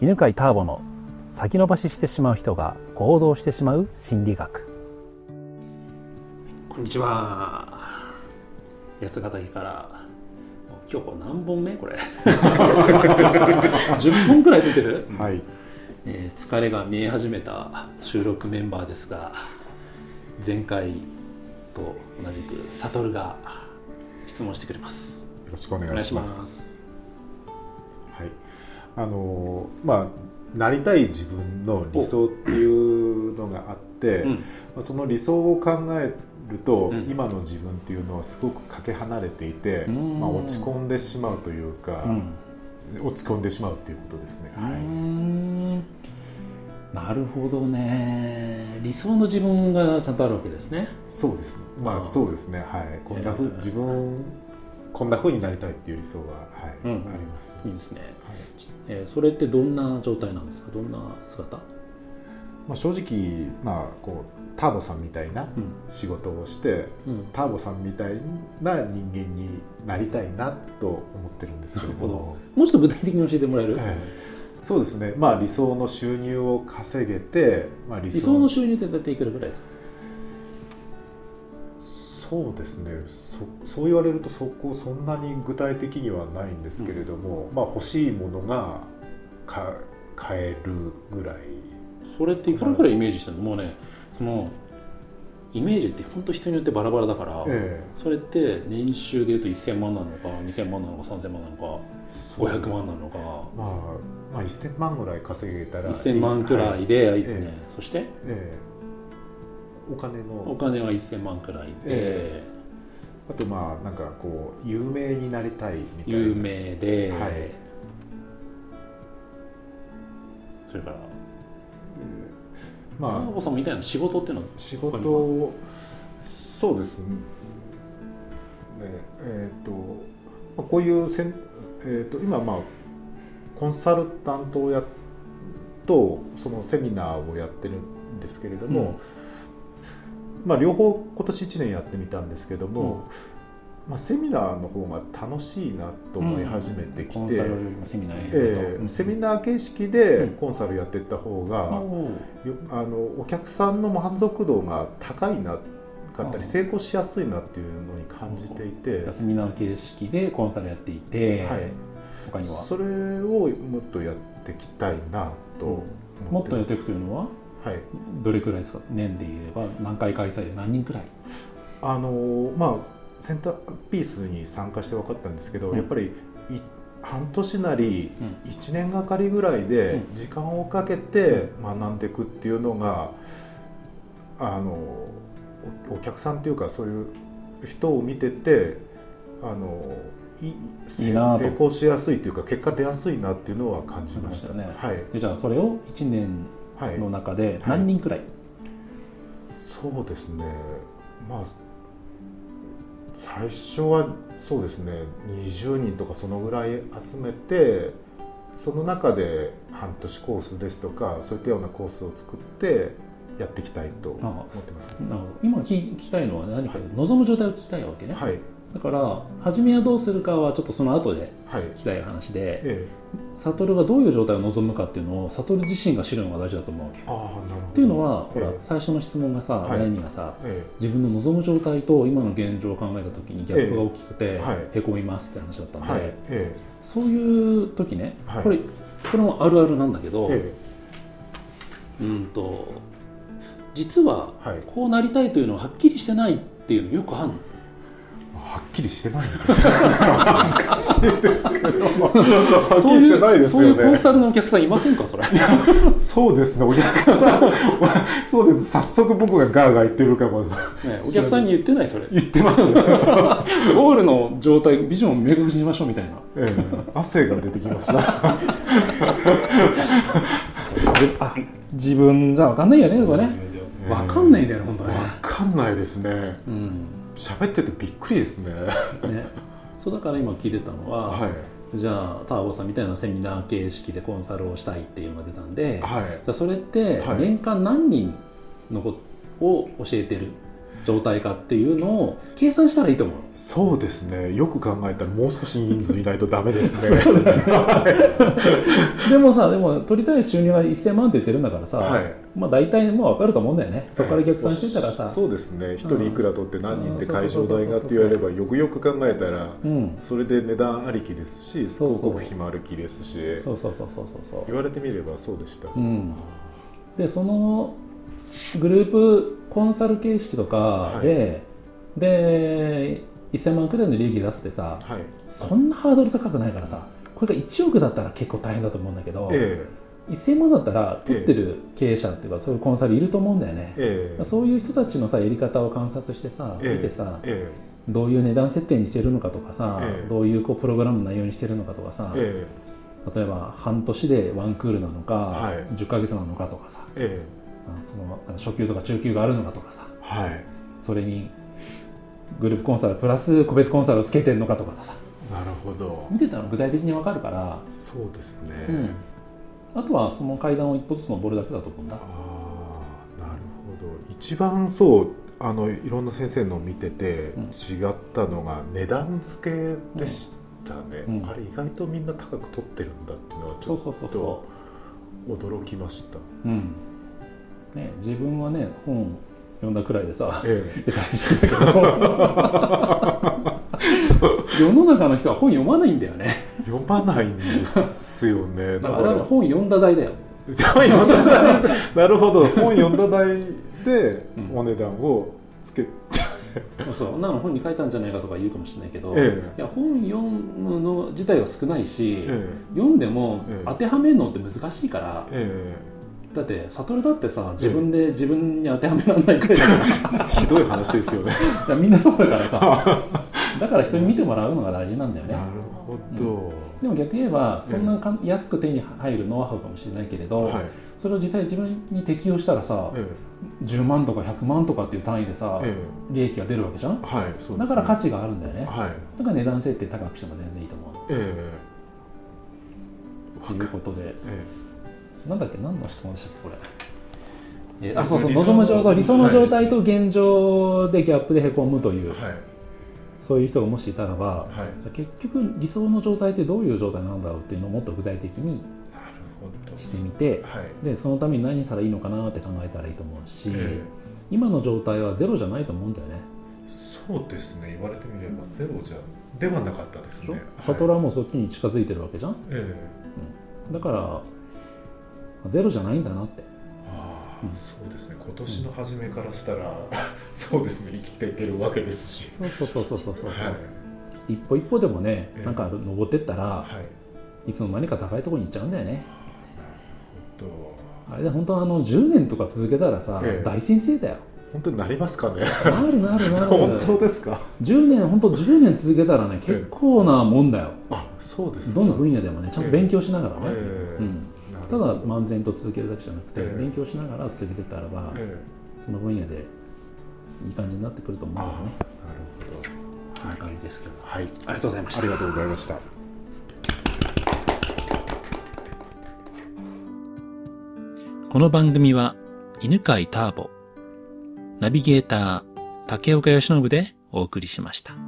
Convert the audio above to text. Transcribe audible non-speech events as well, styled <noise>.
犬飼ターボの先延ばししてしまう人が行動してしまう心理学。こんにちは。八ヶ岳から今日これ何本目これ？<laughs> 10本くらい出てる、はい。えー疲れが見え始めた収録メンバーですが前回と同じく悟が質問してくれます。よろしくお願いします。あのーまあなりたい自分の理想っていうのがあって、うん。まあその理想を考えると、うん。今の自分っていうのはすごくかけ離れていて、うん。まあ、落ち込んでしまうというか、うん。落ち込んでしまうっていうことですね。はい。ん。なるほどね。理想の自分がちゃんとあるわけですね。そうです。ね。まあそうですね。はい。こんなふうえー。自分こんな風になりたいっていう理想ははい、うんあります。いいですね、はい。えーそれってどんな状態なんですか？どんな姿、まあ正直まあこうターボさんみたいなうん。仕事をして、うん、ターボさんみたいな人間になりたいなと思ってるんですけれども、もうちょっと具体的に教えてもらえる、ええ。そうですね。まあ理想の収入を稼げて、まあ、理理想の収入って大体いくらぐらいですか？そうですね。そそう言われるとそこそんなに具体的にはないんですけれども、まあ欲しいものがか買えるぐらい。それっていくらぐらいイメージしてるの？もうねそのイメージって本当人によってバラバラだから、えそれって年収でいうと1000万なのか2000万なのか3000万なのかえ500万なのか。まあ、まあ1000万ぐらい稼げたらいい。1000万くらいで、い。いですね、え。そして？ええお金の。お金は1000万くらいで、えあとまあなんかこう有名になりたいみたいな。有名で、はい。それから。まマーボさんみたいな仕事っていうの。はあ仕事。をそうですね。えっ、と、まあ、こういうせん、えー、と今まあコンサルタントをやとそのセミナーをやってるんですけれども、まあ両方今年1年やってみたんですけども、まあ、セミナーの方が楽しいなと思い始めてきて、セミナーやえーセミナー形式でコンサルやっていった方が、よあのお客さんの満足度が高いなかったり成功しやすいなっていうのに感じていて、セミナー形式でコンサルやっていて、はい、他には？それをもっとやっていきたいなと思ってます。もっとやっていくというのは？はい。どれくらいですか？年で言えば。何回開催で？何人くらい？あのまあセンターピースに参加して分かったんですけど、うん。やっぱりい半年なりうん。1年がかりぐらいでうん。時間をかけて学んでいくっていうのがあのおお客さんっていうかそういう人を見ててあのいいいなと。成功しやすいというか結果出やすいなっていうのは感じました。感じまはい。でじゃあそれを1年はいの中で何人くらい、そうですね。まあ最初はそうですね。20人とかそのぐらい集めてその中で半年コースですとかそういったようなコースを作ってやっていきたいと思ってます。なるほど。今聞きたいのは何か望む状態を聞きたいわけね、はいだから初めはどうするかはちょっとその後ではい。聞きたい話でえ悟がどういう状態を望むかっていうのを悟自身が知るのが大事だと思うわけ。えああなるほど。っていうのは、ほら。ええ最初の質問がさ、はい。悩みがさえ自分の望む状態と今の現状を考えた時にギャップが大きくて、えはい。へこみますって話だったんで、えはい。えそういう時ね、はい。これこれもあるあるなんだけど、ええ。うんと実はえはい。こうなりたいというのははっきりしてないっていうのよくあるのきりしてないんですよ <laughs> 恥ずかしいですけど。はっきりしてないですそういうコンよねサルのお客さんいませんかそれ？<laughs> そうですね。お客さん。そうです。早速僕がガーガー言ってるかも。ねお客さんに言ってないそれ。言ってます。よ、ゴールの状態ビジョンを明確にしましょうみたいな。ええ、汗が出てきました。<laughs> あ自分じゃ分かんないよねそこね。え分かんないんだよね本当ね。わかんないですね。うん。喋っててびっくりですね。ね。そうだから今聞いてたのは、はい。じゃあターボさんみたいなセミナー形式でコンサルをしたいっていうのが出たんで、はい。じゃあそれってはい。年間何人のことを教えてる状態かっていうのを計算したらいいと思う。そうですね。よく考えたらもう少し人数いないとダメですね。<laughs> <laughs> でもさでも取りたい収入は1000万って言ってるんだからさ、はい。まあ大体もう分かると思うんだよね。そこから逆算してたらさ、そうですね。一人いくら取って何人で会場代がって言われればよくよく考えたらうん。それで値段ありきですし広告費もありきですし。そうそうそうそうそうそう。言われてみればそうでした、うん、でそのグループコンサル形式とかで、で1000万くらいの利益出すってさはい。そんなハードル高くないからさこれが1億だったら結構大変だと思うんだけど、え1000万だったら取ってる経営者っていうかそういうコンサルいると思うんだよね。え、え。えそういう人たちのさやり方を観察してさええ。見てさえどういう値段設定にしてるのかとかさ、ええ。どういうこうプログラムの内容にしてるのかとかさ、ええ。例えば半年でワンクールなのか、はい。10ヶ月なのかとかさその初級とか中級があるのかとかさ。えはい。それにグループコンサルプラス個別コンサルをつけてるのかとかさ。なるほど。見てたら具体的に分かるから、そうですね、うん、あとはその階段を一歩ずつ登るだけだと思うんだ。ああなるほど。一番そうあのいろんな先生のを見ててうん。違ったのが値段付けでしたね、うん。うんあれ意外とみんな高く取ってるんだっていうのはちょっとそ驚きました。う、うんね、自分はね本読んだくらいでさええ。って感じしてたけど。世の中の人は本読まないんだよね。読まないんですよね。だからら。本読んだ代だよ。じゃあ読んだ代なるほど。本読んだ代でうん。お値段をつけそう。そんなの本に書いたんじゃないかとか言うかもしれないけど、えいや本読むの自体は少ないし、え読んでもええ。当てはめるのって難しいから、えだって悟だってさ自分で自分に当てはめられないくらいだから。え <laughs> ひどい話ですよね。いやみんなそうだからさ。<laughs> だから人に見てもらうのが大事なんだよね。なるほど、でも逆に言えばそんなかん安く手に入るノウハウかもしれないけれど、はい。それを実際自分に適用したらさえ10万とか100万とかっていう単位でさ、ええ。利益が出るわけじゃん？えはいそうね。だから価値があるんだよね。はい。だから値段設定高くしても全然いいと思うええ。ということで。えなんだっけ何の質問でしたっけこれ。えあそうそう理想の望む状態理想の状態はと現状でギャップでへこむという、えはい。そういう人がもしいたらばはい。結局理想の状態ってどういう状態なんだろうっていうのをもっと具体的にしてみてはい。でそのために何したらいいのかなって考えたらいいと思うし、え今の状態はゼロじゃないと思うんだよね。えそうですね。言われてみればゼロじゃではなかったですね。サトラはもうそっちに近づいてるわけじゃん？ええ。だからゼロじゃないんだなって。ああ、うん。そうですね。今年の初めからしたら、<laughs> そうですね。生きていけるわけですし。そうそうそうそうそうそう、はい。一歩一歩でもねええ。なんか登ってったらはい。いつの間にか高いところに行っちゃうんだよね。なるほど。あれで本当あの10年とか続けたらさ、ええ。大先生だよ。本当になりますかね。なるなるなる。<laughs> 本当ですか？10年本当10年続けたらね結構なもんだよ。あそうですどの分野でもねちゃんと勉強しながらね、ええ。うん、ただ漫然と続けるだけじゃなくて、ええ。勉強しながら続けてったらば、ええ。その分野でいい感じになってくると思うあよね。なるほど。こんな感じですけど。はい。ありがとうございました。ありがとうございました。この番組は犬飼ターボナビゲーター竹岡由伸でお送りしました。